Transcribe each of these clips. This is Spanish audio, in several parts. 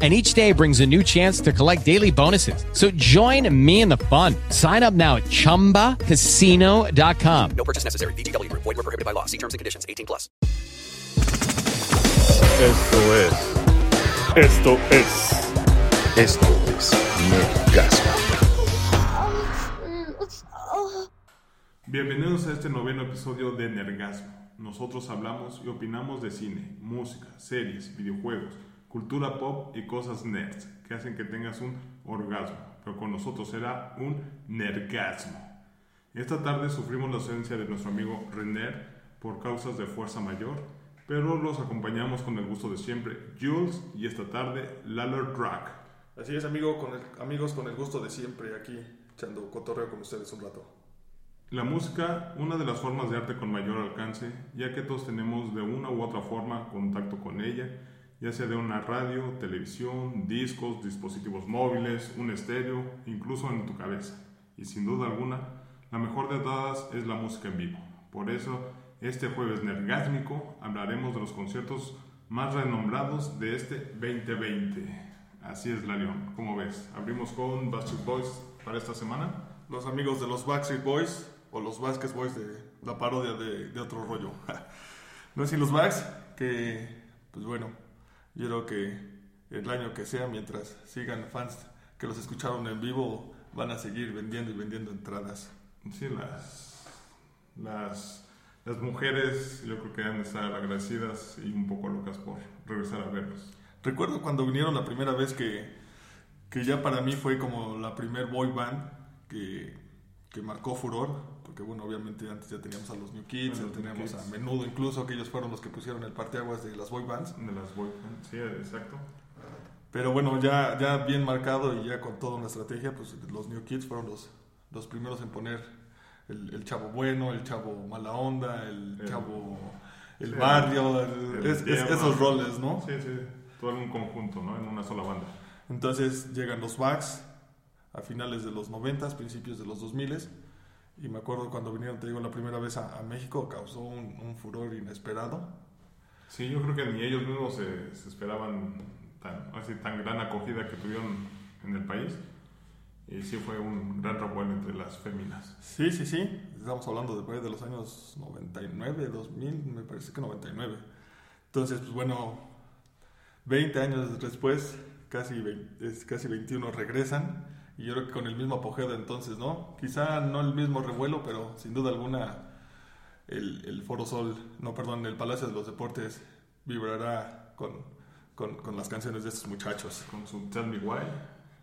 and each day brings a new chance to collect daily bonuses. So join me in the fun. Sign up now at ChumbaCasino.com. No purchase necessary. VGW Group. Void were prohibited by law. See terms and conditions. 18 plus. Esto es. Esto es. Esto es Nerdgasmo. Bienvenidos a este noveno episodio de Nergasmo. Nosotros hablamos y opinamos de cine, música, series, videojuegos, cultura pop y cosas nerds que hacen que tengas un orgasmo. Pero con nosotros será un nergasmo. Esta tarde sufrimos la ausencia de nuestro amigo Renner por causas de fuerza mayor, pero los acompañamos con el gusto de siempre, Jules, y esta tarde, Lallard Drag. Así es, amigo, con el, amigos, con el gusto de siempre aquí, echando cotorreo con ustedes un rato. La música, una de las formas de arte con mayor alcance, ya que todos tenemos de una u otra forma contacto con ella, ya sea de una radio, televisión, discos, dispositivos móviles, un estéreo, incluso en tu cabeza. Y sin duda alguna, la mejor de todas es la música en vivo. Por eso, este jueves nergásmico hablaremos de los conciertos más renombrados de este 2020. Así es, Larion. ¿Cómo ves? Abrimos con Backstreet Boys para esta semana. Los amigos de los Backstreet Boys, o los Vasquez Boys de la parodia de, de otro rollo. no es sin los Backs, que, pues bueno, yo creo que el año que sea, mientras sigan fans que los escucharon en vivo, van a seguir vendiendo y vendiendo entradas. Sí, las, las, las mujeres yo creo que han de estar agradecidas y un poco locas por regresar a verlos. Recuerdo cuando vinieron la primera vez que, que ya para mí fue como la primer boy band que, que marcó furor, porque bueno, obviamente antes ya teníamos a los New Kids, Bueno, ya teníamos New Kids. a Menudo incluso, que ellos fueron los que pusieron el parteaguas de las boy bands. De las boy bands. Sí, exacto. Pero bueno, ya, ya bien marcado y ya con toda una estrategia, pues los New Kids fueron los, los primeros en poner el, el chavo bueno, el chavo mala onda, el, El- chavo, el sí, barrio, el- es- es- esos roles, ¿no? Sí, sí. Todo en un conjunto, ¿no? En una sola banda. Entonces llegan los Bucks a finales de los 90, principios de los 2000 y me acuerdo cuando vinieron, te digo, la primera vez a, a México, causó un, un furor inesperado. Sí, yo creo que ni ellos mismos se, se esperaban tan, así, tan gran acogida que tuvieron en el país. Y sí fue un gran revuelo entre las féminas. Sí, sí, sí. Estamos hablando de, de los años 99, 2000, me parece que 99. Entonces, pues bueno, 20 años después, casi, 20 es- casi 21 regresan. Y yo creo que con el mismo apogeo de entonces, ¿no? Quizá no el mismo revuelo, pero sin duda alguna el, el Foro Sol, no, perdón, el Palacio de los Deportes vibrará con, con, con las canciones de estos muchachos. Con su Tell Me Why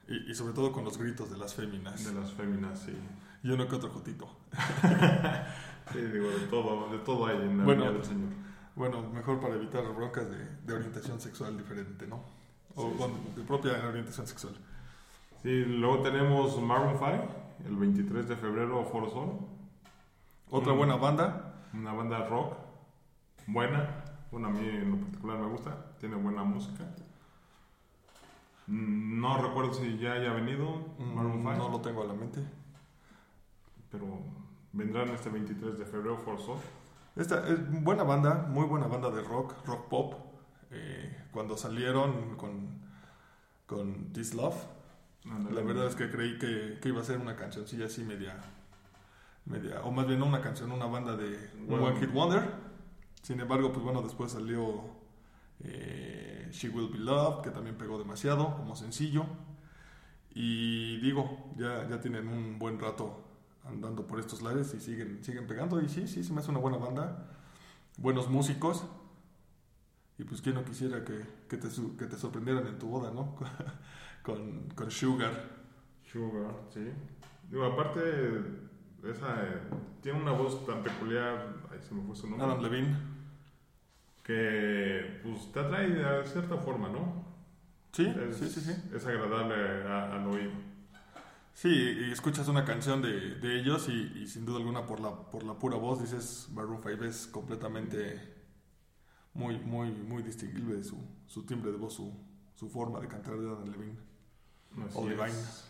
Y, y sobre todo con los gritos de las féminas. de las féminas, sí. Y uno que otro jotito. Sí, digo, de todo, de todo hay en la Bueno, vida del Señor. Bueno, mejor para evitar broncas de, de orientación sexual diferente, ¿no? O Sí, con- de propia orientación sexual. Sí, luego tenemos Maroon 5, el 23 de febrero, Foro Sol. Otra Mm. buena banda, Una banda rock buena. Bueno, a mí en lo particular me gusta. Tiene buena música. Mm, No recuerdo si ya haya venido Maroon 5, mm, no lo tengo a la mente. pero vendrán este 23 de febrero Foro Sol. Esta es buena banda, muy buena banda de rock, rock pop. Eh, cuando salieron con, con This Love, Ándale. la verdad es que creí que, que iba a ser una cancioncilla así media, media, o más bien no una canción, una banda de Bueno. One Hit Wonder. Sin embargo, pues bueno, después salió eh, She Will Be Loved, que también pegó demasiado como sencillo. Y digo, ya, ya tienen un buen rato andando por estos lares y siguen, siguen pegando. Y sí, sí, se me hace una buena banda. Buenos músicos. Y pues quién no quisiera que, que, te, que te sorprendieran en tu boda, ¿no? con, con Sugar. Sugar, sí. Digo, aparte, esa eh, tiene una voz tan peculiar. Ahí se me fue su nombre. Adam Levine. Que pues te atrae de cierta forma, ¿no? Sí, Es, sí, sí, sí. es agradable a- al oído. Sí, y escuchas una canción de, de ellos y, y sin duda alguna por la, por la pura voz dices Maroon 5 es completamente muy, muy, muy distinguible su, su timbre de voz, su, su forma de cantar de Adam Levine. Así O es. Divine.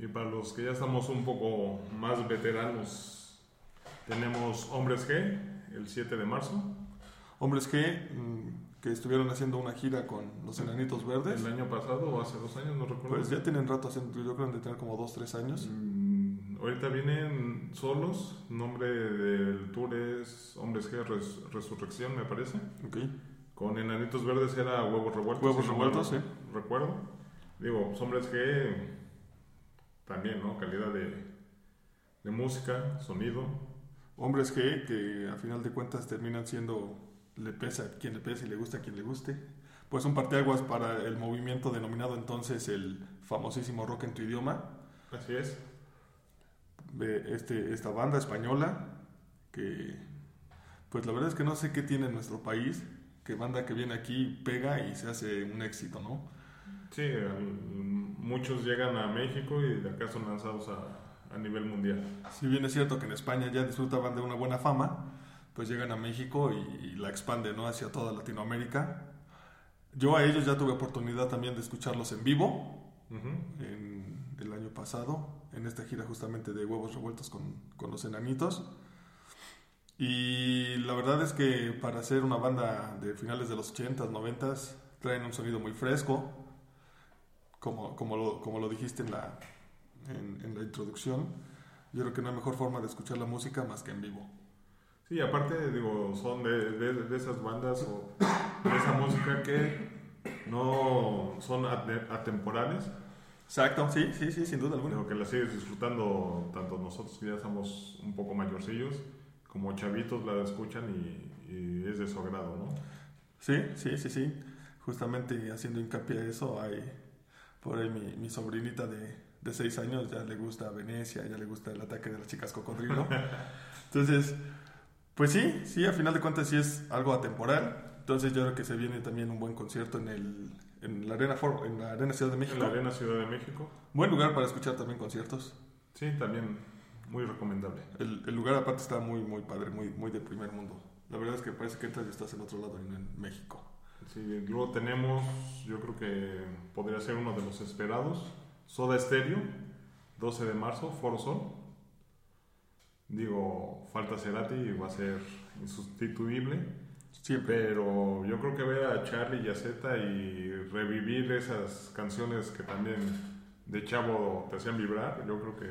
Y para los que ya estamos un poco más veteranos, tenemos Hombres G, el 7 de marzo. Hombres que, mm, que estuvieron haciendo una gira con los Enanitos Verdes, El año pasado o hace dos años, no recuerdo. pues ya tienen rato haciendo, yo creo que de tener como 2, 3 años. Mm, ahorita vienen solos. Nombre del tour es Hombres G Res- Resurrección, me parece. Ok. Con Enanitos Verdes era Huevos Revueltos. Huevos si no Revueltos, mal sí. Recuerdo. Digo, pues, Hombres G también, ¿no? Calidad de, de música, sonido. Hombres que, que a final de cuentas terminan siendo, le pesa a quien le pese y le gusta a quien le guste. Pues un parteaguas para el movimiento denominado entonces el famosísimo rock en tu idioma. Así es. de este, esta banda española que pues la verdad es que no sé qué tiene en nuestro país que banda que viene aquí pega y se hace un éxito no Sí, muchos llegan a México y de acá son lanzados a, a nivel mundial. si bien es cierto que en España ya disfrutaban de una buena fama pues llegan a México y, y la expanden no hacia toda Latinoamérica yo a ellos ya tuve oportunidad también de escucharlos en vivo en el año pasado, en esta gira justamente de Huevos Revueltos con, con los enanitos. Y la verdad es que para ser una banda de finales de los 80s, 90s, traen un sonido muy fresco, como, como, lo, como lo dijiste en la, en, en la introducción. Yo creo que no hay mejor forma de escuchar la música más que en vivo. Sí, aparte, digo, son de, de- de esas bandas o de esa música que no son ate- atemporales, Exacto, sí, sí, sí, sin duda alguna. digo, que la sigues disfrutando tanto nosotros que ya somos un poco mayorcillos, como chavitos la escuchan y, y es de su agrado, ¿no? Sí, sí, sí, sí. Justamente haciendo hincapié a eso, hay por ahí mi, mi sobrinita de, de seis años, ya le gusta Venecia, ya le gusta el ataque de las chicas cocodrilo. Entonces, pues sí, sí, a final de cuentas sí es algo atemporal. Entonces yo creo que se viene también un buen concierto en, el, en, la, arena For- en la Arena Ciudad de En México. la Arena Ciudad de México, Buen lugar para escuchar también conciertos. sí, también muy recomendable. El, el lugar aparte está muy, muy padre, muy, muy de primer mundo. La verdad es que parece que entras y estás en otro lado, en, en México. Sí, luego tenemos, yo creo que podría ser uno de los esperados, Soda Stereo, 12 de marzo, Foro Sol. Digo, falta Cerati y va a ser insustituible, Siempre. pero yo creo que ver a Charlie y a Zeta y revivir esas canciones que también de chavo te hacían vibrar, yo creo que,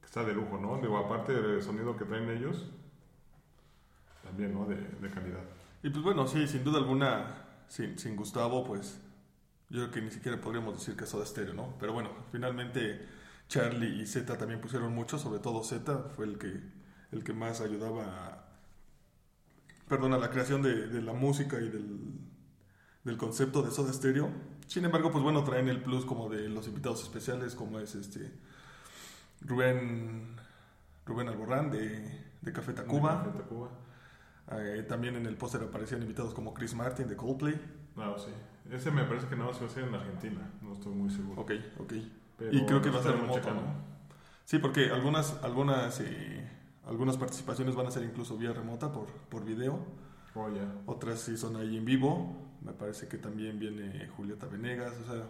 que está de lujo, ¿no? Digo, aparte del sonido que traen ellos, también, ¿no? De, de calidad. Y pues bueno, sí, sin duda alguna, sin, sin Gustavo, pues yo creo que ni siquiera podríamos decir que es Soda Stereo, ¿no? Pero bueno, finalmente Charlie y Z también pusieron mucho, sobre todo Z fue el que, el que más ayudaba a, perdón, a la creación de, de la música y del, del concepto de Soda Stereo. Sin embargo, pues bueno, traen el plus como de los invitados especiales, como es este Rubén, Rubén Alborán de, de Café Tacuba. Café Tacuba. Eh, también en el póster aparecían invitados como Chris Martin de Coldplay. Ah, sí. Ese me parece que nada más iba a ser en Argentina, no estoy muy seguro. Ok, ok. Pero y creo que va a ser remoto. ¿no? Sí, porque algunas, algunas, eh, algunas participaciones van a ser incluso vía remota por, por video. Oh, ya. Otras sí son ahí en vivo. Me parece que también viene Julieta Venegas. O sea,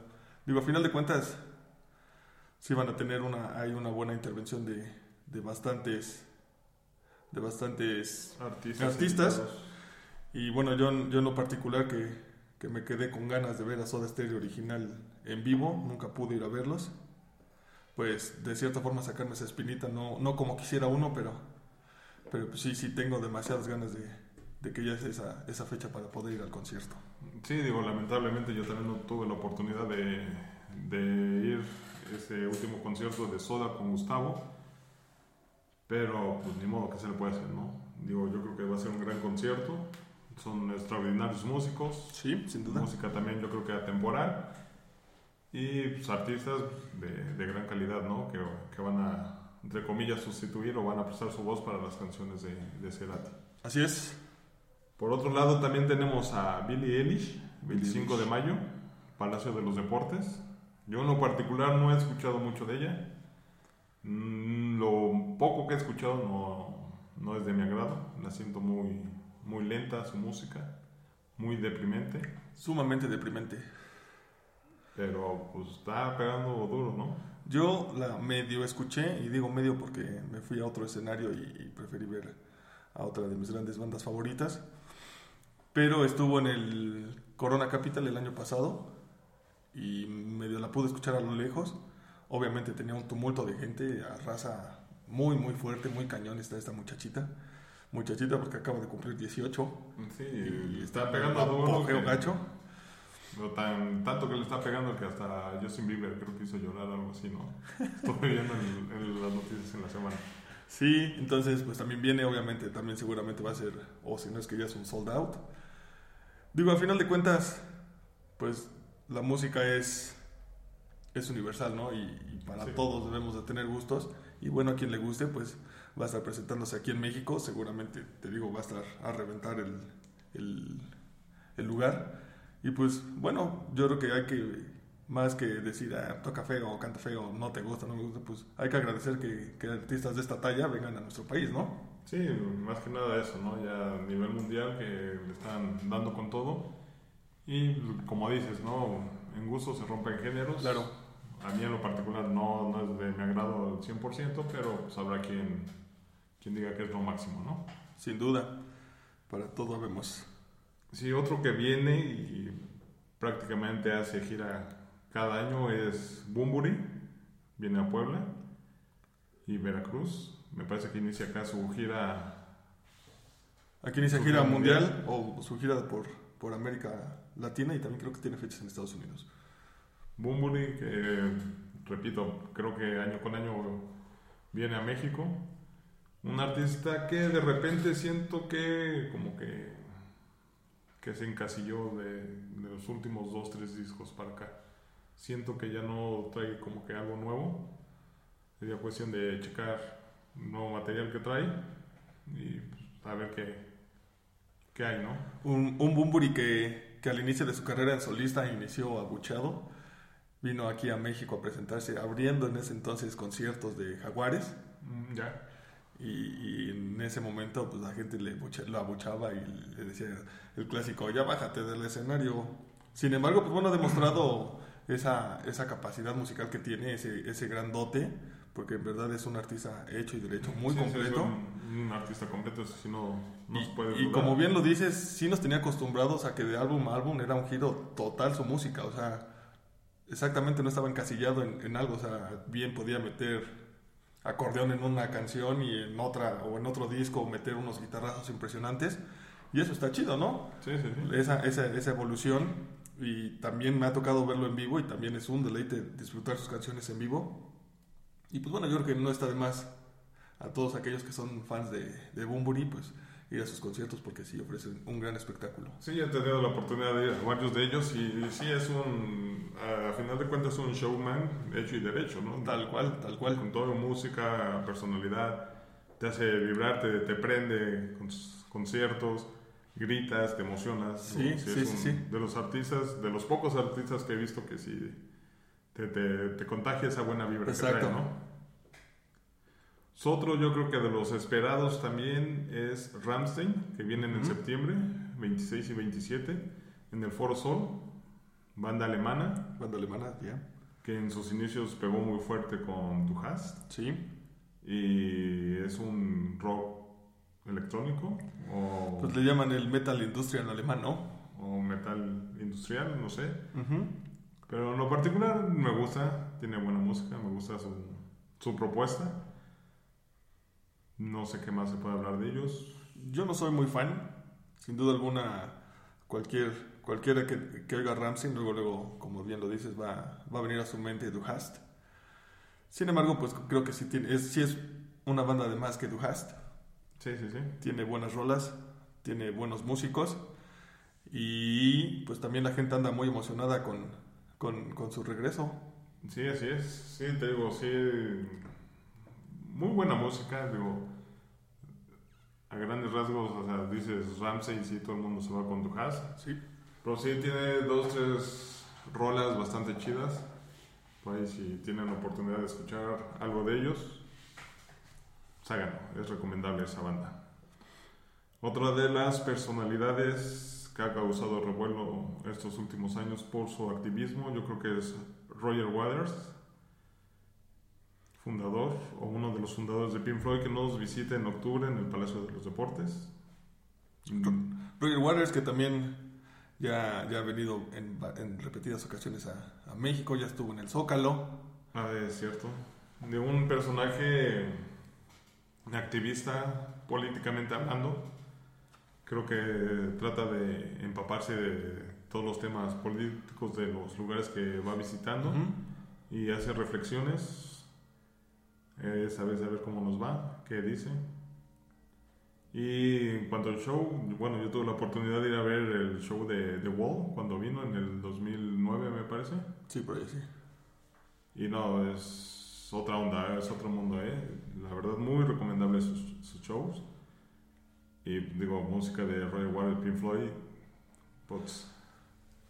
digo, a final de cuentas, sí van a tener una, hay una buena intervención de, de bastantes, de bastantes Artistas. Y bueno, yo, yo en lo particular que, que me quedé con ganas de ver a Soda Stereo original en vivo, nunca pude ir a verlos. Pues de cierta forma sacarme esa espinita, no, no como quisiera uno, pero, pero pues sí, sí tengo demasiadas ganas de, de que ya es esa, esa fecha para poder ir al concierto. Sí, digo, lamentablemente yo también no tuve la oportunidad de, de ir ese último concierto de Soda con Gustavo. Pero, pues ni modo que se le puede hacer, ¿no? Digo, yo creo que va a ser un gran concierto. Son extraordinarios músicos. Sí, sin duda. Música también yo creo que atemporal. Y pues, artistas de, de gran calidad, ¿no? Que, que van a, entre comillas, sustituir o van a prestar su voz para las canciones de, de Cerati. Así es. Por otro lado, también tenemos a Billie Eilish, 25 Eilish. de mayo, Palacio de los Deportes. Yo en lo particular no he escuchado mucho de ella. Mm, Lo poco que he escuchado no, no es de mi agrado. La siento muy, muy lenta su música, muy deprimente. Sumamente deprimente. Pero pues está pegando duro, ¿no? Yo la medio escuché, y digo medio porque me fui a otro escenario y, y preferí ver a otra de mis grandes bandas favoritas. Pero estuvo en el Corona Capital el año pasado y medio la pude escuchar a lo lejos. Obviamente tenía un tumulto de gente, a raza muy, muy fuerte, muy cañón está esta muchachita. Muchachita porque acaba de cumplir 18. Sí, Y está pegando apogeo que- gacho. Pero tan, tanto que le está pegando que hasta Justin Bieber creo que hizo llorar algo así, ¿no? Estuve viendo en, en las noticias en la semana. Sí, entonces pues también viene, obviamente, también seguramente va a ser, o si no es que ya es un sold out. Digo, al final de cuentas, pues la música es, es universal, ¿no? Y, y para Sí. todos debemos de tener gustos. Y bueno, a quien le guste, pues va a estar presentándose aquí en México. Seguramente, te digo, va a estar a reventar el, el, el lugar. Y pues bueno, yo creo que hay que, más que decir, ah, toca feo, canta feo, no te gusta, no me gusta, pues hay que agradecer que, que artistas de esta talla vengan a nuestro país, ¿no? Sí, más que nada eso, ¿no? Ya a nivel mundial que le están dando con todo. Y como dices, ¿no? En gusto se rompen géneros. Claro. A mí en lo particular no, no es de mi agrado al 100%, pero pues habrá quien, quien diga que es lo máximo, ¿no? Sin duda, para todo vemos. Sí, otro que viene y prácticamente hace gira cada año es Bumburi, viene a Puebla y Veracruz. Me parece que inicia acá su gira. Aquí inicia Su gira gira mundial o su gira por, por América Latina y también creo que tiene fechas en Estados Unidos. Bumburi, que repito, creo que año con año viene a México. Un artista que de repente siento que como que, que se encasilló de, de los últimos dos, tres discos para acá. Siento que ya no trae como que algo nuevo. Sería cuestión de checar nuevo material que trae y pues, a ver qué, qué hay, ¿no? Un, un Bumburi que, que al inicio de su carrera en solista inició abuchado. Vino aquí a México a presentarse, abriendo en ese entonces conciertos de Jaguares. Mm, ya. Y, y en ese momento pues la gente le lo abuchaba y le decía el clásico, ya bájate del escenario. Sin embargo, pues bueno, ha demostrado esa, esa capacidad musical que tiene, ese, ese gran dote, porque en verdad es un artista hecho y derecho muy Sí, sí, es completo. un, un artista completo, eso sí no, no se puede Y como bien lo dices, sí nos tenía acostumbrados a que de álbum a álbum era un giro total su música, o sea, exactamente no estaba encasillado en, en algo, o sea, bien podía meter acordeón en una canción y en otra o en otro disco meter unos guitarrazos impresionantes y eso está chido, ¿no? Sí, sí, sí. Esa, esa, esa evolución y también me ha tocado verlo en vivo y también es un deleite disfrutar sus canciones en vivo y pues bueno, yo creo que no está de más a todos aquellos que son fans de, de Bumburi, pues ir a sus conciertos porque sí ofrecen un gran espectáculo. Sí, he tenido la oportunidad de ir a varios de ellos y sí es un, a final de cuentas, un showman hecho y derecho, ¿no? Tal cual, tal cual. Con todo, música, personalidad, te hace vibrar, te, te prende con sus conciertos, gritas, te emocionas. Sí, ¿no? sí, sí, un- sí. De los artistas, de los pocos artistas que he visto que sí te, te, te contagia esa buena vibra Exacto. que trae, ¿no? Otro yo creo que de los esperados también es Ramstein, que vienen en septiembre, 26 y 27, en el Foro Sol, banda alemana, Banda alemana, ya. que en sus inicios pegó muy fuerte con Du Hast, Sí. y es un rock electrónico o, Pues le llaman el metal industrial alemán, ¿no? o metal industrial, no sé. Pero en lo particular me gusta, tiene buena música, me gusta su, su propuesta. No sé qué más se puede hablar de ellos. Yo no soy muy fan, sin duda alguna, cualquier, cualquiera que, que oiga Ramsey, luego, luego, como bien lo dices, va, va a venir a su mente Du Hast. Sin embargo, pues creo que sí, tiene, es, sí es una banda de más que Du Hast. Sí, sí, sí. Tiene buenas rolas, tiene buenos músicos y pues también la gente anda muy emocionada con, con, con su regreso. Sí, así es. Sí, te digo, sí. Muy buena música, digo. A grandes rasgos, o sea, dices Ramsey sí, todo el mundo se va con Hast. Sí. Pero sí tiene dos, tres rolas bastante chidas. Por ahí si tienen la oportunidad de escuchar algo de ellos, háganlo, es recomendable esa banda. Otra de las personalidades que ha causado revuelo estos últimos años por su activismo, yo creo que es Roger Waters, fundador o uno de los fundadores de Pink Floyd que nos visita en octubre en el Palacio de los Deportes. Roger Waters, que también ya, ya ha venido en, en repetidas ocasiones a, a México, ya estuvo en el Zócalo. Ah, es cierto. De un personaje activista políticamente hablando. Creo que trata de empaparse de todos los temas políticos de los lugares que va visitando y hace reflexiones. Eh, sabe saber cómo nos va, qué dice. Y en cuanto al show, bueno, yo tuve la oportunidad de ir a ver el show de The Wall cuando vino en el 2009, me parece. Sí, por ahí sí. Y no, es otra onda, es otro mundo, ¿eh? La verdad, muy recomendable sus, sus shows. Y digo, música de Roy Waters, Pink Floyd, pues,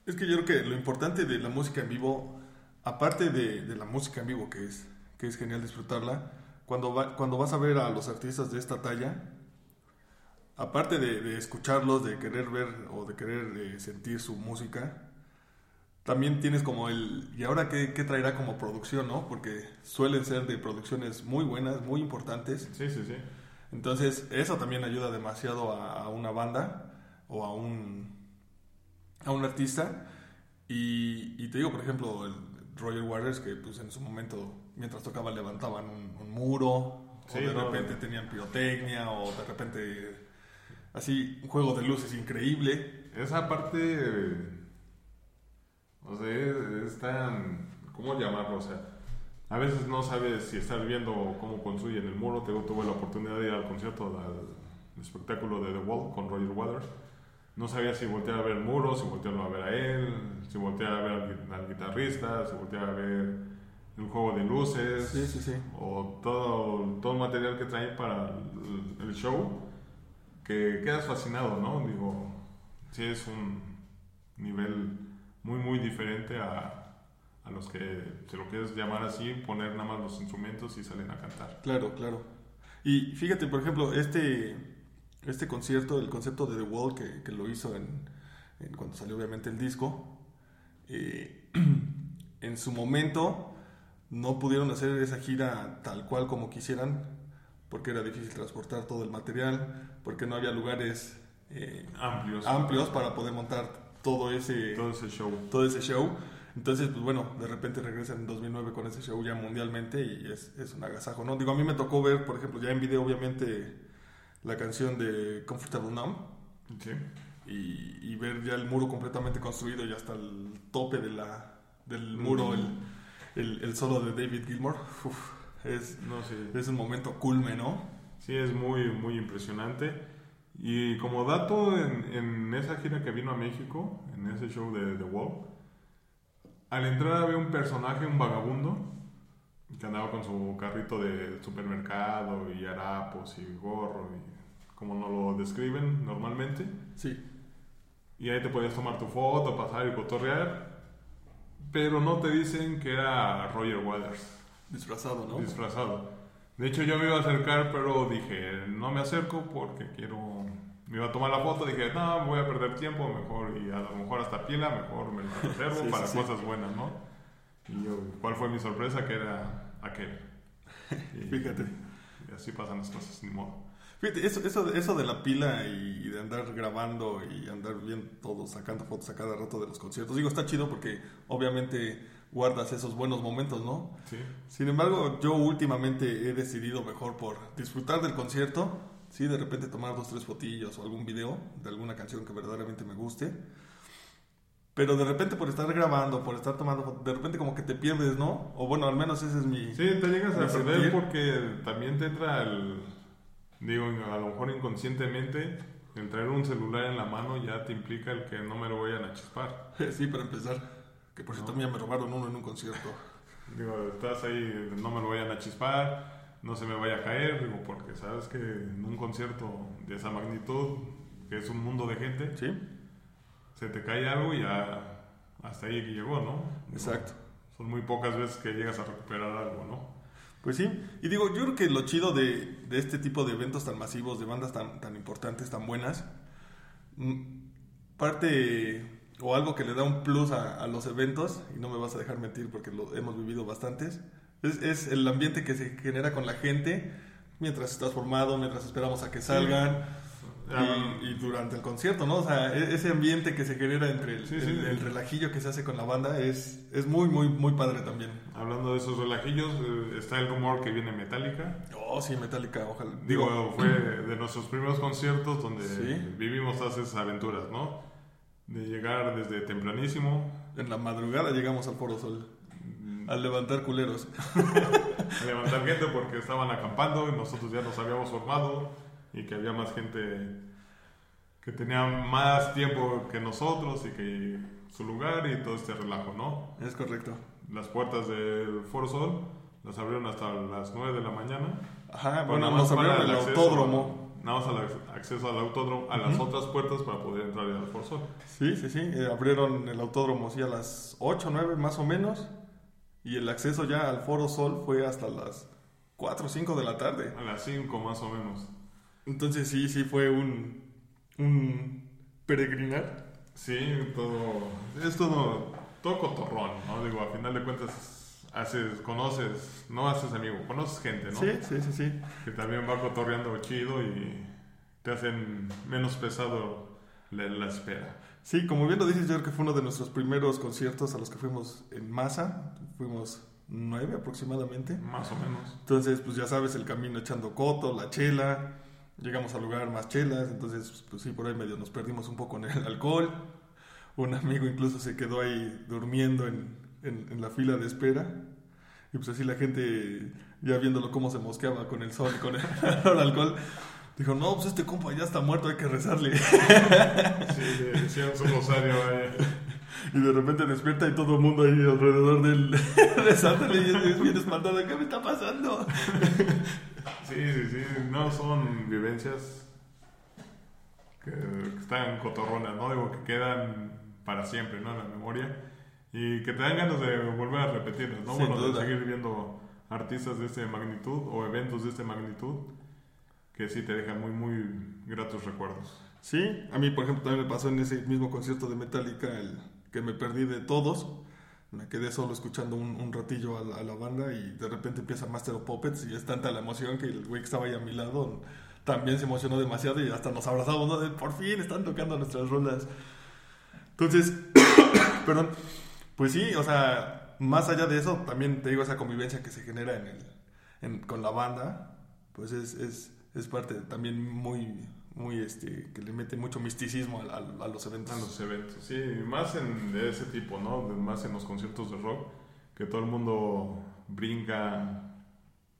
Es que yo creo que lo importante de la música en vivo, aparte de, de la música en vivo, que es, que es genial disfrutarla, cuando, va- cuando vas a ver a los artistas de esta talla, aparte de, de escucharlos, de querer ver o de querer eh, sentir su música, también tienes como el, ¿y ahora qué, qué traerá como producción, no? Porque suelen ser de producciones muy buenas, muy importantes. sí, sí, sí. Entonces, eso también ayuda demasiado a, a una banda o a un, a un artista. Y, y te digo, por ejemplo, el Roger Waters, que pues en su momento, mientras tocaba, levantaban un, un muro, Sí, o de no, repente no. tenían pirotecnia, o de repente, así, un juego de luces increíble. Esa parte, o sea, es, tan, ¿cómo llamarlo? O sea, a veces no sabes si estar viendo cómo construyen el muro. Te- tuve la oportunidad de ir al concierto, al espectáculo de The Wall con Roger Waters. No sabía si voltear a ver el muro, si voltearlo a ver a él, si voltear a ver al, al guitarrista, si voltear a ver el juego de luces, Sí, sí, sí. o todo, todo el material que traen para el, el show, que quedas fascinado, ¿no? Digo, sí es un nivel muy, muy diferente a, a los que, si lo quieres llamar así, poner nada más los instrumentos y salen a cantar. Claro, claro. Y fíjate, por ejemplo, este, este concierto, el concepto de The Wall, que, que lo hizo en, en cuando salió obviamente el disco, eh, en su momento no pudieron hacer esa gira tal cual como quisieran, porque era difícil transportar todo el material, porque no había lugares eh, Amplios. amplios para poder montar todo ese, Todo ese show. todo ese show. Entonces, pues bueno, de repente regresan en 2009 con ese show ya mundialmente y es, es un agasajo, ¿no? Digo, a mí me tocó ver, por ejemplo, ya en video, obviamente, la canción de Comfortable Numb Sí. y, y ver ya el muro completamente construido y hasta el tope de la, del muro, el, el, el solo de David Gilmour. Uf, es, No sé. es un momento culme, ¿no? Sí, es muy, muy impresionante. Y como dato, en, en esa gira que vino a México, en ese show de The Wall, al entrar había un personaje, un vagabundo, que andaba con su carrito de supermercado y harapos y gorro, y como nos lo describen normalmente. Sí, Y ahí te podías tomar tu foto, pasar y cotorrear. Pero no te dicen que era Roger Waters disfrazado, ¿no? disfrazado. De hecho, yo me iba a acercar, pero dije, no me acerco porque quiero. Me iba a tomar la foto, dije, no, voy a perder tiempo, mejor, y a lo mejor hasta pila, mejor me la reservo Sí, para sí, sí. cosas buenas, ¿no? Y yo, ¿cuál fue mi sorpresa? Que era aquel. Y, Fíjate. y así pasan las cosas, ni modo. Fíjate, eso, eso, de- eso de la pila y de andar grabando y andar viendo todo, sacando fotos a cada rato de los conciertos, digo, está chido porque obviamente guardas esos buenos momentos, ¿no? Sí. Sin embargo, yo últimamente he decidido mejor por disfrutar del concierto, sí, de repente tomar dos, tres fotillos o algún video de alguna canción que verdaderamente me guste. Pero de repente por estar grabando, por estar tomando fotos, de repente como que te pierdes, ¿no? O bueno, al menos ese es mi... Sí, te llegas a perder sentir. porque también te entra el. Digo, a lo mejor inconscientemente, el traer un celular en la mano ya te implica el que no me lo vayan a chispar. Sí, para empezar, que por cierto también me robaron uno en un concierto. Digo, estás ahí, no me lo vayan a chispar, no se me vaya a caer, digo, porque sabes que en un concierto de esa magnitud, que es un mundo de gente, ¿Sí? se te cae algo y ya hasta ahí llegó, ¿no? Digo, Exacto. son muy pocas veces que llegas a recuperar algo, ¿no? Pues sí, y digo, yo creo que lo chido de, de este tipo de eventos tan masivos, de bandas tan, tan importantes, tan buenas, mm, parte o algo que le da un plus a, a los eventos, y no me vas a dejar mentir porque lo hemos vivido bastantes, es, es el ambiente que se genera con la gente mientras estás formado, mientras esperamos a que salgan. Ah, Y, y durante el concierto, ¿no? O sea, e- ese ambiente que se genera entre el, Sí, sí. el- el relajillo que se hace con la banda es, es muy, muy, muy padre también. Hablando de esos relajillos, eh, está el rumor que viene Metallica. Oh, sí, Metallica, ojalá. Digo, fue de nuestros primeros conciertos donde vivimos todas esas aventuras, ¿no? De llegar desde tempranísimo, En la madrugada llegamos al Foro Sol. Al levantar culeros. a levantar gente porque estaban acampando y nosotros ya nos habíamos formado y que había más gente que tenía más tiempo que nosotros y que su lugar y todo este relajo, ¿no? Es correcto. Las puertas del Foro Sol las abrieron hasta las 9 de la mañana. Ajá, bueno, nada más nos abrieron para el acceso- autódromo. Nada más al ac- acceso al autódromo, a las otras puertas para poder entrar al Foro Sol. Sí, sí, sí. eh, abrieron el autódromo sí a las 8, 9 más o menos. Y el acceso ya al Foro Sol fue hasta las 4 o 5 de la tarde. A las 5 más o menos. Entonces sí, sí fue un, un peregrinar. Sí, todo. Es todo, todo cotorrón, ¿no? Digo, a final de cuentas, haces, conoces, no haces amigo, conoces gente, ¿no? Sí, sí, sí, sí. Que también va cotorreando chido y te hacen menos pesado la, la espera. Sí, como bien lo dices, yo creo que fue uno de nuestros primeros conciertos a los que fuimos en masa. Fuimos nueve aproximadamente. Más o menos. Entonces, pues ya sabes, el camino echando coto, la chela. Llegamos al lugar más chelas. Entonces, pues sí, por ahí medio nos perdimos un poco en el alcohol. Un amigo incluso se quedó ahí durmiendo en, en- la fila de espera. Y pues así la gente, ya viéndolo cómo se mosqueaba con el sol y con el, alcohol, dijo, no, pues este compa ya está muerto, hay que rezarle. Sí, decían su rosario vaya. Y de repente despierta y todo el mundo ahí alrededor de él rezándole y es bien espantado. ¿Qué me está pasando? Sí, sí, sí. No son vivencias que, que están cotorronas, ¿no? Digo, que quedan para siempre, ¿no? En la memoria. Y que te dan ganas de volver a repetirlas, ¿no? Sin bueno, de duda. seguir viendo artistas de esta magnitud o eventos de esta magnitud que sí te dejan muy, muy gratos recuerdos. Sí, a mí por ejemplo también me pasó en ese mismo concierto de Metallica el que me perdí de todos. Me quedé solo escuchando un, ratillo a la, a banda y de repente empieza Master of Puppets y es tanta la emoción que el güey que estaba ahí a mi lado también se emocionó demasiado y hasta nos abrazamos, ¿no? Por fin están tocando nuestras rolas. Entonces, perdón, pues sí, o sea, más allá de eso, también te digo esa convivencia que se genera con la banda, pues es, es, es parte también muy, muy, este, que le mete mucho misticismo al- al- a, los eventos. En los eventos, sí, más en, de ese tipo, ¿no? Más en los conciertos de rock, que todo el mundo brinca,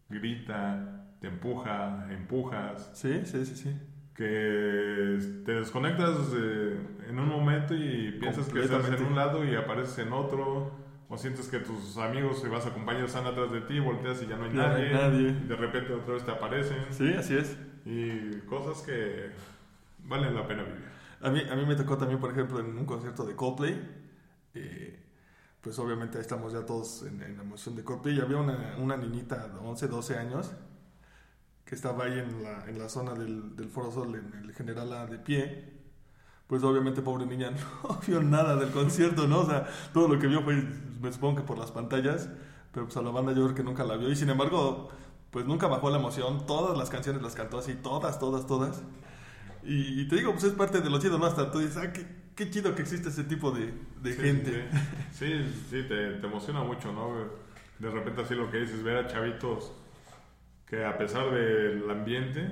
grita, te empuja, empujas, Sí, sí, sí, sí. que te desconectas de- en un momento y piensas que estás en un lado y apareces en otro, o sientes que tus amigos y vas a acompañar están atrás de ti, volteas y ya no hay no hay nadie, nadie. y de repente otra vez te aparecen, Sí, así es. Y cosas que valen la pena vivir. A mí, a mí me tocó también, por ejemplo, en un concierto de Coldplay. eh, pues obviamente ahí estamos ya todos en, en la emoción de Coldplay. Y había una, una niñita de 11, 12 años que estaba ahí en la, en la zona del, del Foro Sol, en el General A de pie. Pues obviamente, pobre niña, no vio nada del concierto, ¿no? O sea, todo lo que vio fue, me supongo que por las pantallas. Pero pues a la banda yo creo que nunca la vio. Y sin embargo, pues nunca bajó la emoción. Todas las canciones las cantó así, todas, todas, todas. Y, y te digo, pues es parte de lo chido, ¿no? Hasta tú dices, ah, qué, qué chido que existe ese tipo de, de Sí, gente. Sí, sí, sí, te, te emociona mucho, ¿no? De repente así lo que dices, ver a chavitos que a pesar del ambiente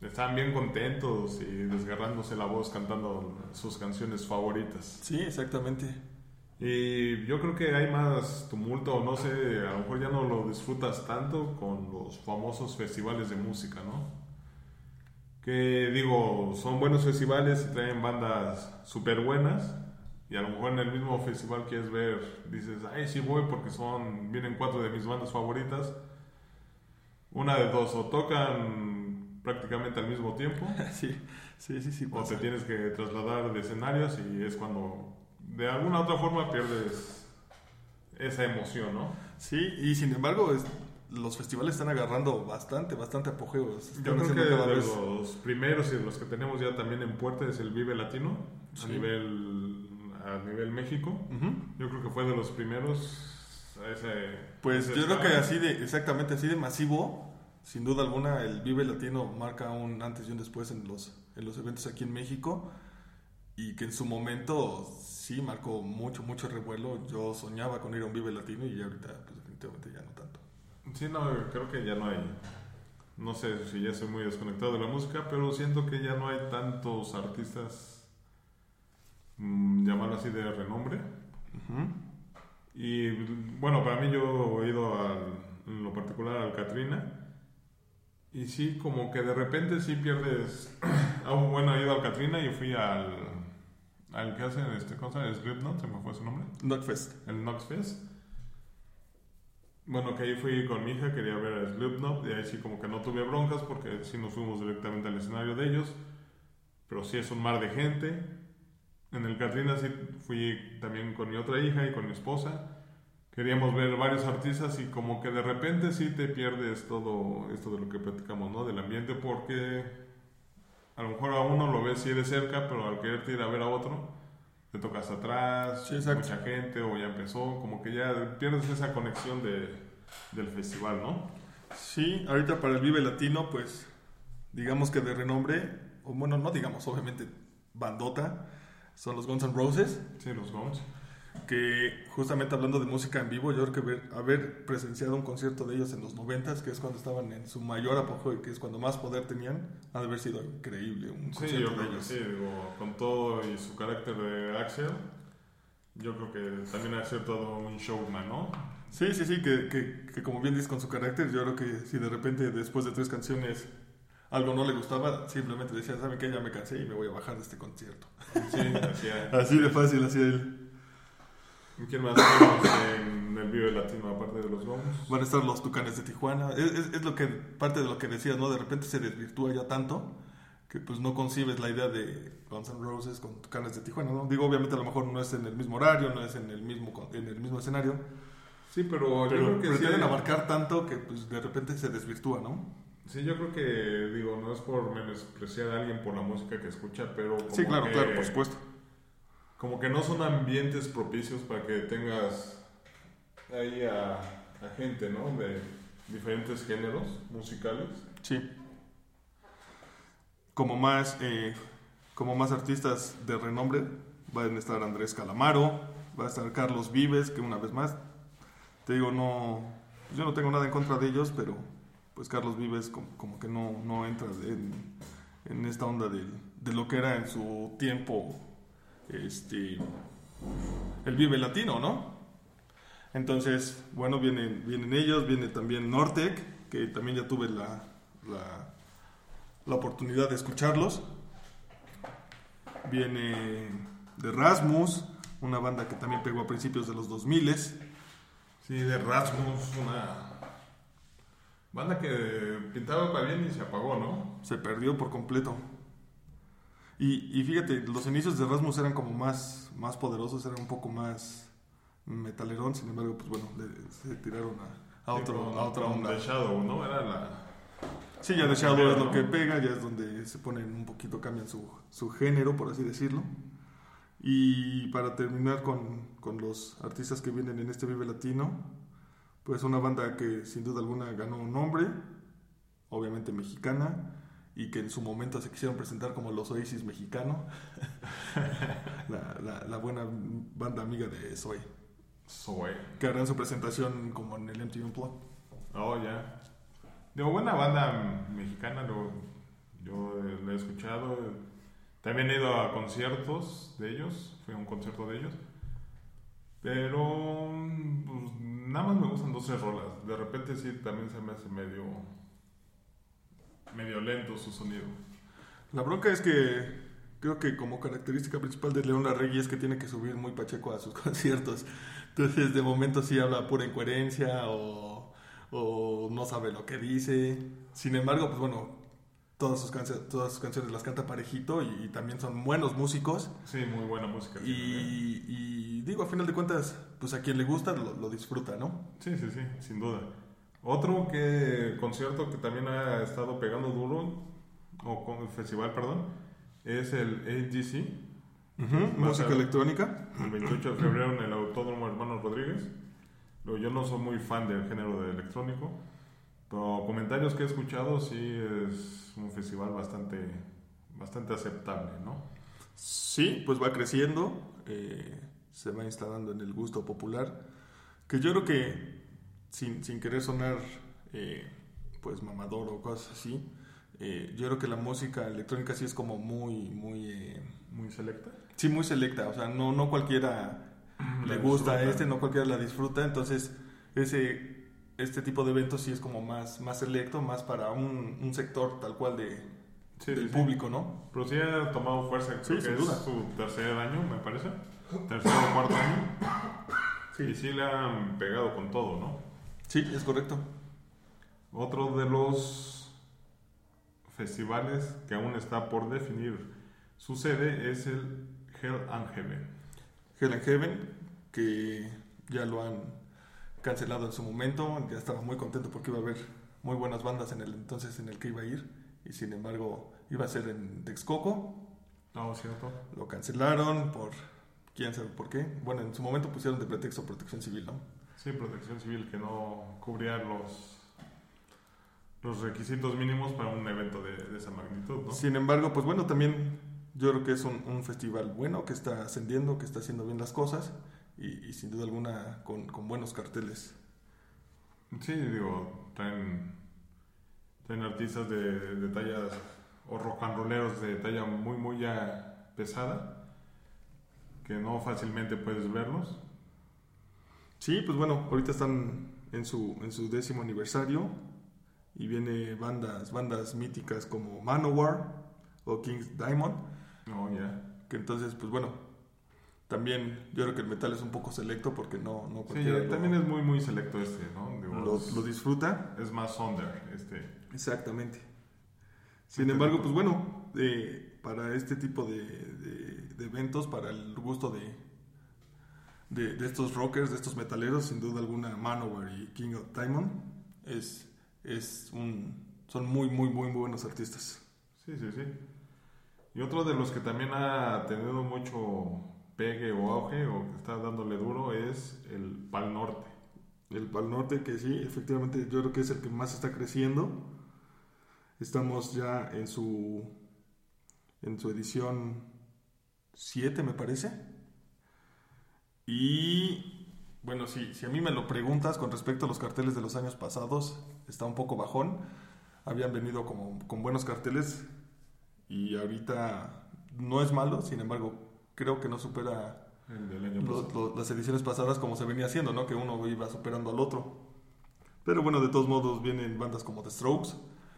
están bien contentos y desgarrándose la voz cantando sus canciones favoritas. Sí, exactamente. Y yo creo que hay más tumulto, no sé, a lo mejor ya no lo disfrutas tanto con los famosos festivales de música, ¿no? Que digo, son buenos festivales y traen bandas súper buenas. Y a lo mejor en el mismo festival quieres ver, dices, ay, sí voy porque son, vienen cuatro de mis bandas favoritas. Una de dos, o tocan prácticamente al mismo tiempo, Sí, sí, sí, sí. o pasa. te tienes que trasladar de escenarios y es cuando de alguna otra forma pierdes esa emoción, ¿no? Sí, y sin embargo, es- los festivales están agarrando bastante, bastante apogeo. Yo creo que cada de vez- los primeros y de los que tenemos ya también en puerta es el Vive Latino, a nivel a nivel México. Yo creo que fue de los primeros a ese... Pues ese yo creo que así de, exactamente así de masivo, sin duda alguna, el Vive Latino marca un antes y un después en los, en los eventos aquí en México y que en su momento sí marcó mucho, mucho revuelo. Yo soñaba con ir a un Vive Latino y ahorita pues definitivamente ya no tanto. Sí, no, creo que ya no hay... No sé si ya soy muy desconectado de la música, pero siento que ya no hay tantos artistas, mm, llamarlo así, de renombre. Y bueno, para mí yo he ido al- en lo particular al Katrina. Y sí, como que de repente sí pierdes. Ah, bueno, he ido al Katrina y fui al. Al que hacen este cosa, Slipknot, se me fue su nombre. Knockfest. El Knox Fest. Bueno, que ahí fui con mi hija, quería ver a Slipknot. Y ahí sí, como que no tuve broncas porque sí nos fuimos directamente al escenario de ellos. Pero sí es un mar de gente. En el Katrina sí fui también con mi otra hija y con mi esposa. Queríamos ver varios artistas y como que de repente sí te pierdes todo esto de lo que platicamos, ¿no? Del ambiente porque a lo mejor a uno lo ves si de cerca, pero al quererte ir a ver a otro, te tocas atrás, Sí, mucha gente o ya empezó, como que ya pierdes esa conexión de, del festival, ¿no? Sí, ahorita para el Vive Latino, pues digamos que de renombre, o bueno, no digamos, obviamente bandota, son los Guns N' Roses. Sí, los Guns. Que justamente hablando de música en vivo, yo creo que ver- haber presenciado un concierto de ellos en los noventas, que es cuando estaban en su mayor apogeo y que es cuando más poder tenían, ha de haber sido increíble un Sí, concierto yo de creo que ellos. sí, digo, con todo y su carácter de Axel, yo creo que también ha ser todo un showman, ¿no? Sí, sí, sí, que, que- que como bien dices con su carácter, yo creo que si de repente después de tres canciones algo no le gustaba, simplemente decía, ¿saben qué? Ya me cansé y me voy a bajar de este concierto. Sí, hacía... Así de fácil hacía él. ¿Quién más en el Vive Latino aparte de los Guns? Van a estar los Tucanes de Tijuana. Es, es- es lo que, parte de lo que decías, ¿no? De repente se desvirtúa ya tanto que pues no concibes la idea de Guns N' Roses con Tucanes de Tijuana, ¿no? Digo, obviamente a lo mejor no es en el mismo horario, no es en el mismo, en el mismo escenario, Sí, pero yo pero creo que sí, pretenden abarcar tanto que pues de repente se desvirtúa, ¿no? sí, yo creo que, digo, no es por menospreciar a alguien por la música que escucha, pero como Sí, claro, que- claro, por supuesto. Como que no son ambientes propicios para que tengas ahí a, gente, ¿no? De diferentes géneros musicales. Sí. Como más, eh, como más artistas de renombre, van a estar Andrés Calamaro, va a estar Carlos Vives, que una vez más, te digo, no, yo no tengo nada en contra de ellos, pero pues Carlos Vives como, como que no, no entra en, en esta onda del- de lo que era en su tiempo este, el Vive Latino, ¿no? Entonces, bueno, vienen, vienen ellos, viene también Nortec, que también ya tuve la, la, la oportunidad de escucharlos. Viene de Rasmus, una banda que también pegó a principios de los 2000 Sí, de Rasmus, una banda que pintaba para bien y se apagó, ¿no? se perdió por completo. Y, y fíjate, los inicios de Rasmus eran como más, más poderosos, eran un poco más metalerón, sin embargo, pues bueno, le- se tiraron a, a, Sí, otro, con- a otra onda. The Shadow, ¿no? Era la... Sí, ya de Shadow es lo ¿no? que pega, ya es donde se ponen un poquito, cambian su, su género, por así decirlo. Y para terminar con, con los artistas que vienen en este Vive Latino, pues una banda que sin duda alguna ganó un nombre, obviamente mexicana, y que en su momento se quisieron presentar como los Oasis mexicano, la, la- la buena banda amiga de Zoe, Zoe. que harán su presentación como en el MTV Unplugged. Oh, ya. Digo, buena banda mexicana, lo, yo la he escuchado. También he ido a conciertos de ellos, fui a un concierto de ellos. Pero pues, nada más me gustan dos tres rolas. De repente sí, también se me hace medio, medio lento su sonido. La bronca es que creo que como característica principal de León Larregui es que tiene que subir muy pacheco a sus conciertos. Entonces, de momento sí habla pura incoherencia o, o no sabe lo que dice. Sin embargo, pues bueno, todas sus, canciones, todas sus canciones las canta parejito y, y también son buenos músicos. Sí, muy buena música. Y digo, a final de cuentas, pues a quien le gusta lo, lo disfruta, ¿no? Sí, sí, sí, sin duda. Otro que concierto que también ha estado pegando duro, o con festival, perdón, es el AGC. Va a Música electrónica. El 28 de febrero en el Autódromo Hermanos Rodríguez. Yo no soy muy fan del género de electrónico, pero comentarios que he escuchado sí es un festival bastante, bastante aceptable, ¿no? Sí, pues va creciendo, eh, se va instalando en el gusto popular, que yo creo que sin, sin querer sonar eh, pues mamador o cosas así, eh, yo creo que la música electrónica sí es como muy, muy, eh, Muy selecta. sí, muy selecta, o sea, no, no cualquiera le La gusta disfruta. este, no cualquiera la disfruta, entonces ese, este tipo de eventos sí es como más, más selecto, más para un, un sector tal cual de, Sí, del sí, sí. público, ¿no? Pero sí ha tomado fuerza, creo Sí, que es duda. su tercer año, me parece. Tercer o cuarto año. Y sí le han pegado con todo, ¿no? Sí, es correcto. Otro de los festivales que aún está por definir su sede es el Hell and Heaven. Hell and Heaven, que ya lo han cancelado en su momento, ya estaba muy contento porque iba a haber muy buenas bandas en el entonces en el que iba a ir, y sin embargo iba a ser en Texcoco, No, ¿cierto? lo cancelaron por quién sabe por qué. Bueno, en su momento pusieron de pretexto protección civil, ¿no? Sí, protección civil que no cubría los, los requisitos mínimos para un evento de, de esa magnitud, ¿no? Sin embargo, pues bueno, también yo creo que es un, un festival bueno, que está ascendiendo, que está haciendo bien las cosas, y, y sin duda alguna con, con buenos carteles. Sí, digo, traen, traen artistas de, de tallas o rock and rolleros de talla muy, muy ya pesada, que no fácilmente puedes verlos. Sí, pues bueno, ahorita están en su, en su décimo aniversario y viene bandas, bandas míticas como Manowar o King's Diamond, No, ya. que entonces, pues bueno, también yo creo que el metal es un poco selecto porque no, no Sí, lo, también es muy, muy selecto este, ¿no? Digo, lo- es, lo disfruta. es más under, este. Exactamente. Sin Este embargo, tipo. pues bueno, eh, para este tipo de, de- de eventos, para el gusto de, de, de estos rockers, de estos metaleros, sin duda alguna, Manowar y King of Diamond, es, es un, son muy, muy, muy buenos artistas. Sí, sí, sí. Y otro de los que también ha tenido mucho pegue o auge o que está dándole duro es el Pal Norte. El Pal Norte, que sí, efectivamente, yo creo que es el que más está creciendo. Estamos ya en su, en su edición 7, me parece. Y bueno, si, si a mí me lo preguntas con respecto a los carteles de los años pasados, está un poco bajón. Habían venido como, con buenos carteles y ahorita no es malo, sin embargo, creo que no supera El del año lo- pasado. lo- las ediciones pasadas como se venía haciendo, ¿no? Que uno iba superando al otro. Pero bueno, de todos modos vienen bandas como The Strokes,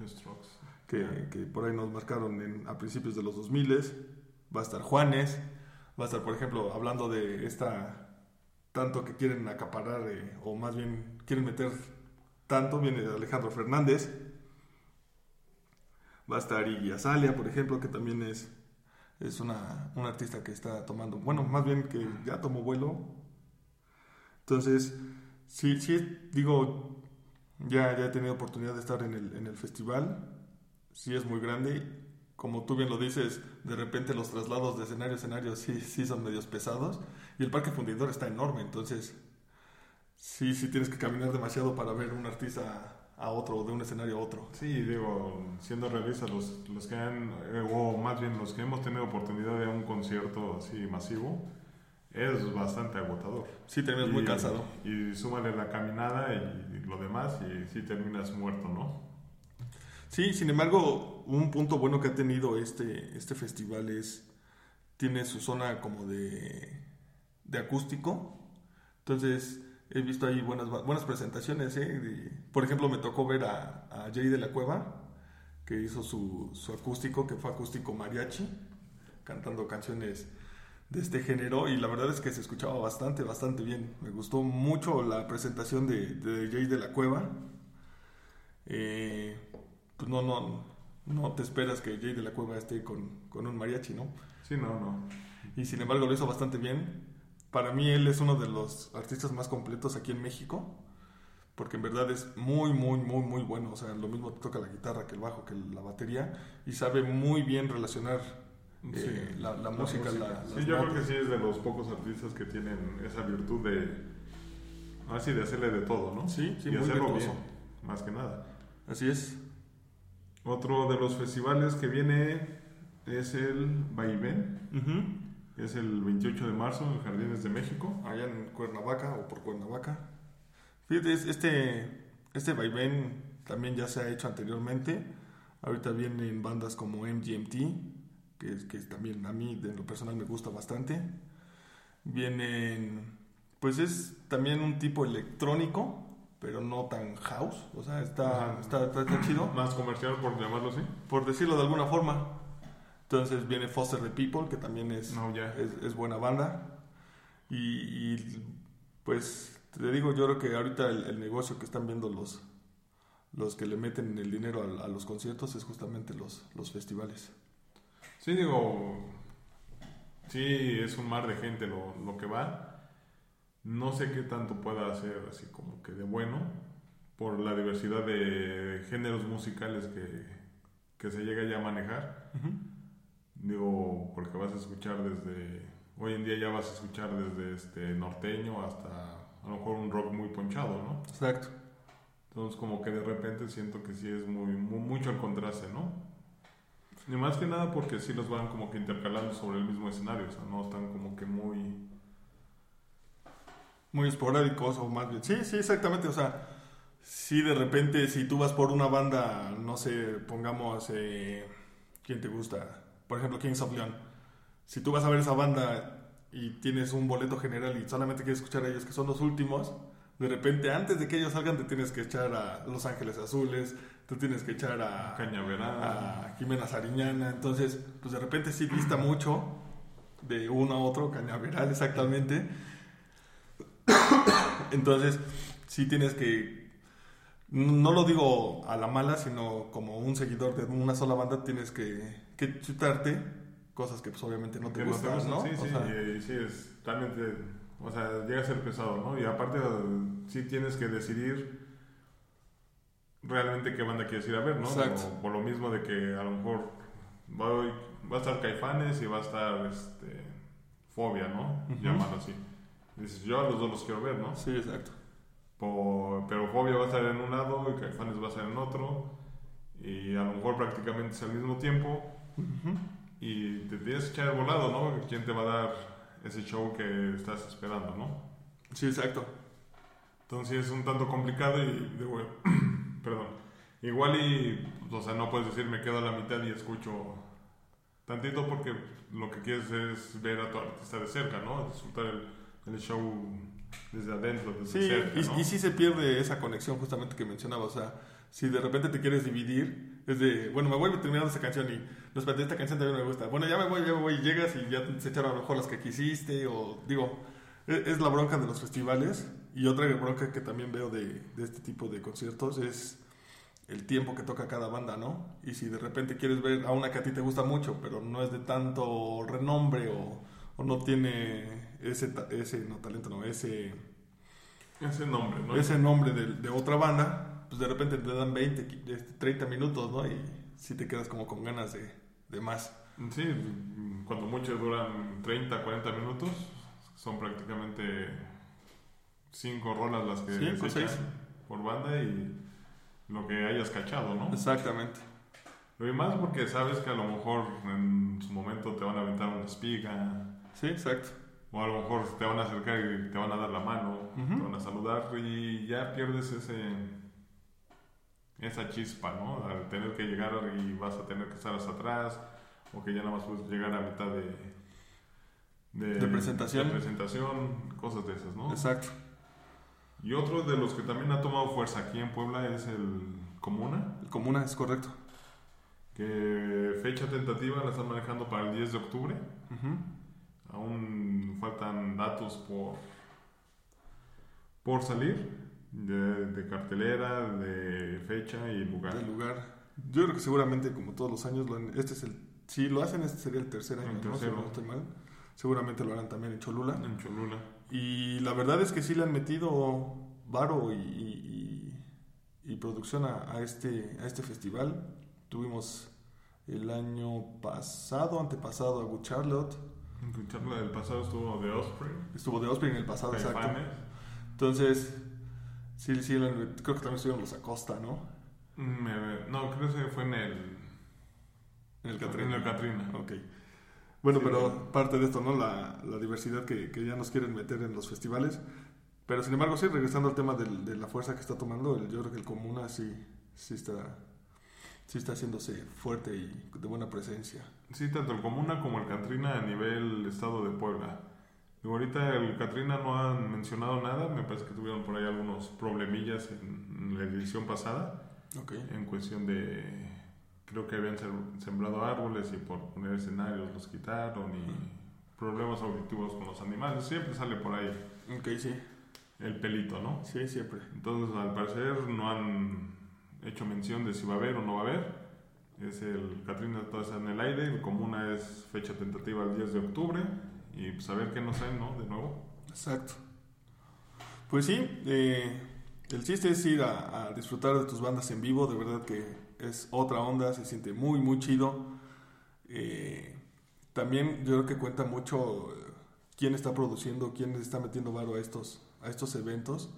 Strokes. que, que por ahí nos marcaron en- a principios de los 2000. Va a estar Juanes, va a estar, por ejemplo, hablando de esta tanto que quieren acaparar, eh, o más bien quieren meter tanto, viene Alejandro Fernández. Va a estar Iggy Azalea, por ejemplo, que también es, es una, artista que está tomando, bueno, más bien que ya tomó vuelo. Entonces, sí, sí, digo, ya, ya he tenido oportunidad de estar en el, en el festival. Sí es muy grande. Como tú bien lo dices, de repente los traslados de escenario a escenario sí, sí son medios pesados. Y el parque fundidor está enorme, entonces sí, sí tienes que caminar demasiado para ver un artista a otro o de un escenario a otro. Sí, digo, siendo realistas, los, los que han, eh, o más bien los que hemos tenido oportunidad de un concierto así masivo, es bastante agotador. Sí, terminas muy Y- cansado. Y súmale la caminada y, lo demás y sí terminas muerto, ¿no? Sí, sin embargo, un punto bueno que ha tenido este, este festival es, tiene su zona como de, de acústico. Entonces, he visto ahí buenas, buenas presentaciones. ¿eh? Por ejemplo, me tocó ver a, a Jay de la Cueva, que hizo su, su acústico, que fue acústico mariachi, cantando canciones de este género. Y la verdad es que se escuchaba bastante, bastante bien. Me gustó mucho la presentación de, de Jay de la Cueva. Eh, pues no, no, no te esperas que Jay de la Cueva esté con, con un mariachi, ¿no? Sí, no, no. Y sin embargo lo hizo bastante bien. Para mí él es uno de los artistas más completos aquí en México, porque en verdad es muy, muy, muy, muy bueno. O sea, lo mismo toca la guitarra que el bajo, que la batería, y sabe muy bien relacionar eh, la, la música. la- sí, las yo creo que sí es de los pocos artistas que tienen esa virtud de, así de hacerle de todo, ¿no? Sí, sí, y muy hacerlo virtuoso. bien, más que nada. Así es. Otro de los festivales que viene es el Vaivén, es el 28 de marzo en Jardines de México. allá en Cuernavaca o por Cuernavaca. Fíjate, es- este, este vaivén también ya se ha hecho anteriormente. Ahorita vienen bandas como MGMT, que, es- que también a mí de lo personal me gusta bastante. Vienen, pues es también un tipo electrónico, pero no tan house. O sea, está, está, está- está chido Más comercial, por llamarlo así. por decirlo de alguna forma. Entonces viene Foster the People, que también es, No, ya. es, es buena banda. Y, y, pues te digo, yo creo que ahorita el, el negocio que están viendo los, los que le meten el dinero a, a los conciertos es justamente los, los festivales. Sí, digo, sí, es un mar de gente lo, lo que va. No sé qué tanto pueda hacer así como que de bueno por la diversidad de géneros musicales que, que se llega ya a manejar. Digo, porque vas a escuchar desde, hoy en día ya vas a escuchar desde este norteño hasta a lo mejor un rock muy ponchado, ¿no? Exacto. Entonces como que de repente siento que sí es muy, muy mucho el contraste, ¿no? Y más que nada porque sí los van como que intercalando sobre el mismo escenario, o sea, no están como que muy... Muy esporádicos o más bien. Sí, sí, exactamente. O sea, si de repente, si tú vas por una banda, no sé, pongamos, eh, ¿quién te gusta? Por ejemplo, Kings of Leon. Si tú vas a ver esa banda y tienes un boleto general y solamente quieres escuchar a ellos, que son los últimos, de repente, antes de que ellos salgan, te tienes que echar a Los Ángeles Azules, te tienes que echar a Cañaveral. a Jimena Sariñana. Entonces, pues de repente sí dista mucho de uno a otro, Cañaveral exactamente. Entonces, sí tienes que, no lo digo a la mala, sino como un seguidor de una sola banda, tienes que, que chutarte cosas que pues obviamente no te gustan, ¿no? Sí, O sí, sea, y, y sí, es realmente, o sea, llega a ser pesado, ¿no? Y aparte sí tienes que decidir realmente qué banda quieres ir a ver, ¿no? Exacto. Por, por lo mismo de que a lo mejor va, va a estar Caifanes y va a estar este, Fobia, ¿no? Llamarlo así. Dices, yo a los dos los quiero ver, ¿no? Sí, exacto. Po- pero Fobia va a estar en un lado y Caifanes va a estar en otro. Y a lo mejor prácticamente es al mismo tiempo. Y te tienes que echar volado, ¿no? ¿Quién te va a dar ese show que estás esperando, no? Sí, exacto. Entonces es un tanto complicado y perdón, igual y, o sea, no puedes decir me quedo a la mitad y escucho tantito porque lo que quieres es ver a tu artista de cerca, ¿no? Disfrutar el, el show desde adentro, desde Sí, cerca, y, ¿no? y sí se pierde esa conexión justamente que mencionaba. O sea, si de repente te quieres dividir, es de, bueno, me voy terminando esta canción y, no, espérate, esta canción también me gusta. Bueno, ya me voy, ya me voy, y llegas y ya se echaron a lo mejor las que quisiste, o digo, es, es la bronca de los festivales. Y otra bronca que también veo de, de este tipo de conciertos es el tiempo que toca cada banda, ¿no? Y si de repente quieres ver a una que a ti te gusta mucho, pero no es de tanto renombre o, o no tiene ese, ese, no talento, no, ese Ese nombre, ¿no? ese nombre de, de otra banda, pues de repente te dan 20, qui- este, 30 minutos, ¿no? Y si te quedas como con ganas de, de más. Sí, cuando muchos duran 30, 40 minutos, son prácticamente cinco rolas las que Cinco, se echan seis. por banda y lo que hayas cachado, ¿no? Exactamente. Y más porque sabes que a lo mejor en su momento te van a aventar una espiga, Sí, exacto. O a lo mejor te van a acercar y te van a dar la mano, te van a saludar y ya pierdes ese esa chispa, ¿no? Al tener que llegar y vas a tener que estar hasta atrás, o que ya nada más puedes llegar a mitad de, De presentación. de presentación, cosas de esas, ¿no? Exacto. Y otro de los que también ha tomado fuerza aquí en Puebla es el Comuna, El comuna es correcto. que fecha tentativa la están manejando para el 10 de octubre. Ujú. Aún faltan datos por, por salir de, de cartelera, de fecha y lugar. Del lugar. Yo creo que seguramente, como todos los años, lo han- este es el. Si lo hacen, este sería el tercer año, El ¿no? Si tercero. no estoy mal. Seguramente lo harán también en Cholula. En Cholula. Y la verdad es que sí le han metido varo y, y- y- y producción a, a este, a este festival. Tuvimos el año pasado, antepasado a Good Charlotte. En Cholula del pasado estuvo de Osprey. Estuvo de Osprey en el pasado, exacto. Caifanes. Entonces, sí, sí, creo que también estuvieron los Acosta, ¿no? Me- no, creo que fue en el. En el En Catrina. el Catrina. Ok. Bueno, Sí. pero parte de esto, ¿no? La, la diversidad que, que ya nos quieren meter en los festivales. Pero sin embargo, sí, regresando al tema del- de la fuerza que está tomando, el- yo creo que el Comuna sí, sí está sí está haciéndose fuerte y de buena presencia. Sí, tanto el Comuna como el Catrina a nivel estado de Puebla. Digo, ahorita el Catrina no han mencionado nada, me parece que tuvieron por ahí algunos problemillas en, la edición pasada, Ok. en cuestión de, creo que habían sem- sembrado árboles y por poner escenarios los quitaron y problemas auditivos con los animales, siempre sale por ahí Ok, sí. el pelito, ¿no? Sí, siempre. Entonces, al parecer, no han hecho mención de si va a haber o no va a haber. Es el Catrina está en el aire. El Comuna es fecha tentativa el 10 de octubre. Y pues a ver qué nos traen, ¿no? De nuevo. Exacto. Pues sí, eh, el chiste es ir a, a disfrutar de tus bandas en vivo, de verdad que es otra onda, se siente muy, muy chido. Eh, también yo creo que cuenta mucho eh, quién está produciendo, quién está metiendo varo a estos, a estos eventos,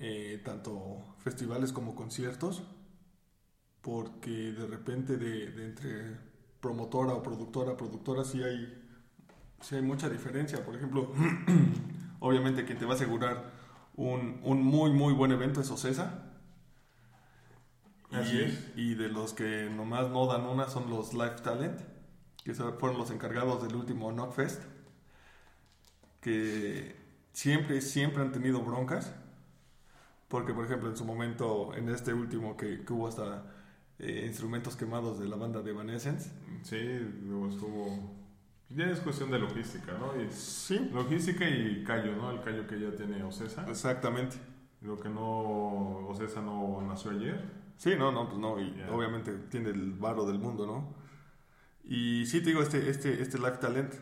eh, tanto festivales como conciertos, porque de repente de, de entre promotora o productora a productora sí hay Sí, hay mucha diferencia. Por ejemplo, obviamente quien te va a asegurar un, un muy, muy buen evento es Ocesa. Así y, es. y de los que nomás no dan una son los Live Talent, que fueron los encargados del último Knockfest, que siempre, siempre han tenido broncas. Porque, por ejemplo, en su momento, en este último que, que hubo hasta eh, instrumentos quemados de la banda de Evanescence. Sí, luego estuvo. Ya es cuestión de logística, ¿no? Y Sí, logística y callo, ¿no? El callo que ya tiene Ocesa. exactamente. Lo que no. Ocesa no nació ayer. Sí, no, no, pues no, y Ya. obviamente tiene el varo del mundo, ¿no? Y sí, te digo, este, este, este Live Talent,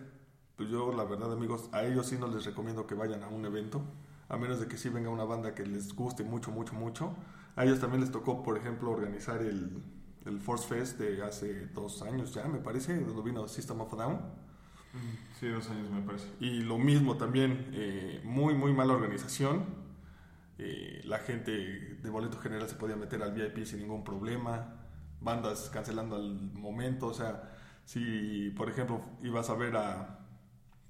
pues yo la verdad, amigos, a ellos sí no les recomiendo que vayan a un evento, a menos de que sí venga una banda que les guste mucho, mucho, mucho. A ellos también les tocó, por ejemplo, organizar el, el Force Fest de hace dos años ya, me parece, donde vino System of a Down. Sí, dos años me parece. Y lo mismo también, eh, muy, muy mala organización. Eh, la gente de boleto general se podía meter al VIP sin ningún problema. Bandas cancelando al momento. O sea, si por ejemplo ibas a ver a.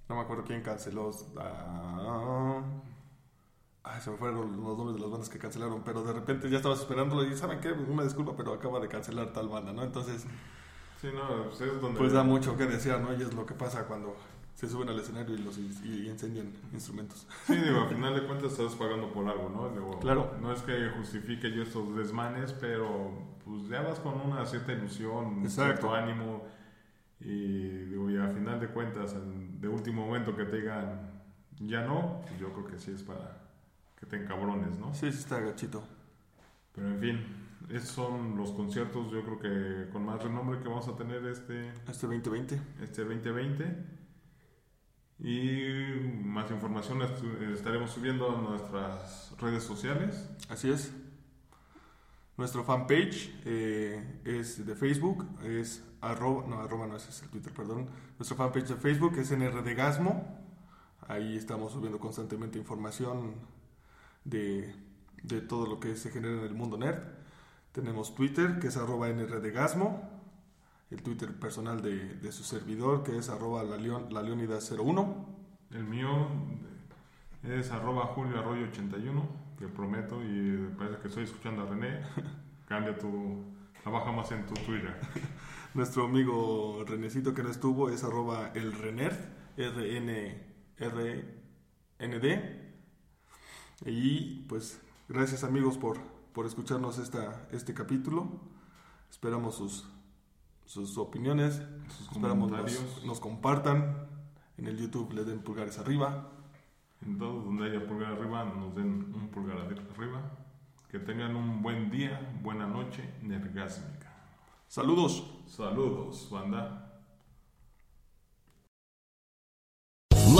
No me acuerdo quién canceló. a- Ay, se me fueron los nombres de las bandas que cancelaron, pero de repente ya estabas esperándolo y ¿saben qué? Una disculpa, pero acaba de cancelar tal banda, ¿no? Entonces, Sí, no, pues es donde. pues da mucho que desear, ¿no? Y es lo que pasa cuando se suben al escenario y los y, incendian instrumentos. Sí, digo, al final de cuentas estás pagando por algo, ¿no? Digo, Claro. No es que justifique yo estos desmanes, pero pues ya vas con una cierta ilusión, un cierto ánimo. Y digo, y al final de cuentas, en- de último momento que te digan ya no, pues yo creo que sí es para que te encabrones, ¿no? Sí, sí está gachito. Pero en fin, esos son los conciertos, yo creo que con más renombre que vamos a tener este, Este 2020. este 2020. Y más información estaremos subiendo a nuestras redes sociales. Así es. Nuestro fanpage eh, es de Facebook, es arroba, no, arroba no, ese es el Twitter, perdón. Nuestro fanpage de Facebook es NRDgasmo. Ahí estamos subiendo constantemente información de, de todo lo que se genera en el mundo nerd. Tenemos Twitter, que es arroba NRDgasmo. El Twitter personal de, de su servidor, que es arroba la, leon, la leonida01. El mío es arroba Julio Arroyo 81, que prometo y parece que estoy escuchando a René. Cambia tu, trabaja más en tu Twitter. Nuestro amigo Renecito que no estuvo es arroba el Renerd, R-N-R-N-D. Y pues gracias amigos por, por escucharnos esta, este capítulo. Esperamos sus, sus opiniones, Sus esperamos nos, nos compartan. En el YouTube le den pulgares arriba. En todo donde haya pulgar arriba, nos den un pulgar arri- arriba. Que tengan un buen día, buena noche, nergásmica. Saludos. Saludos, banda.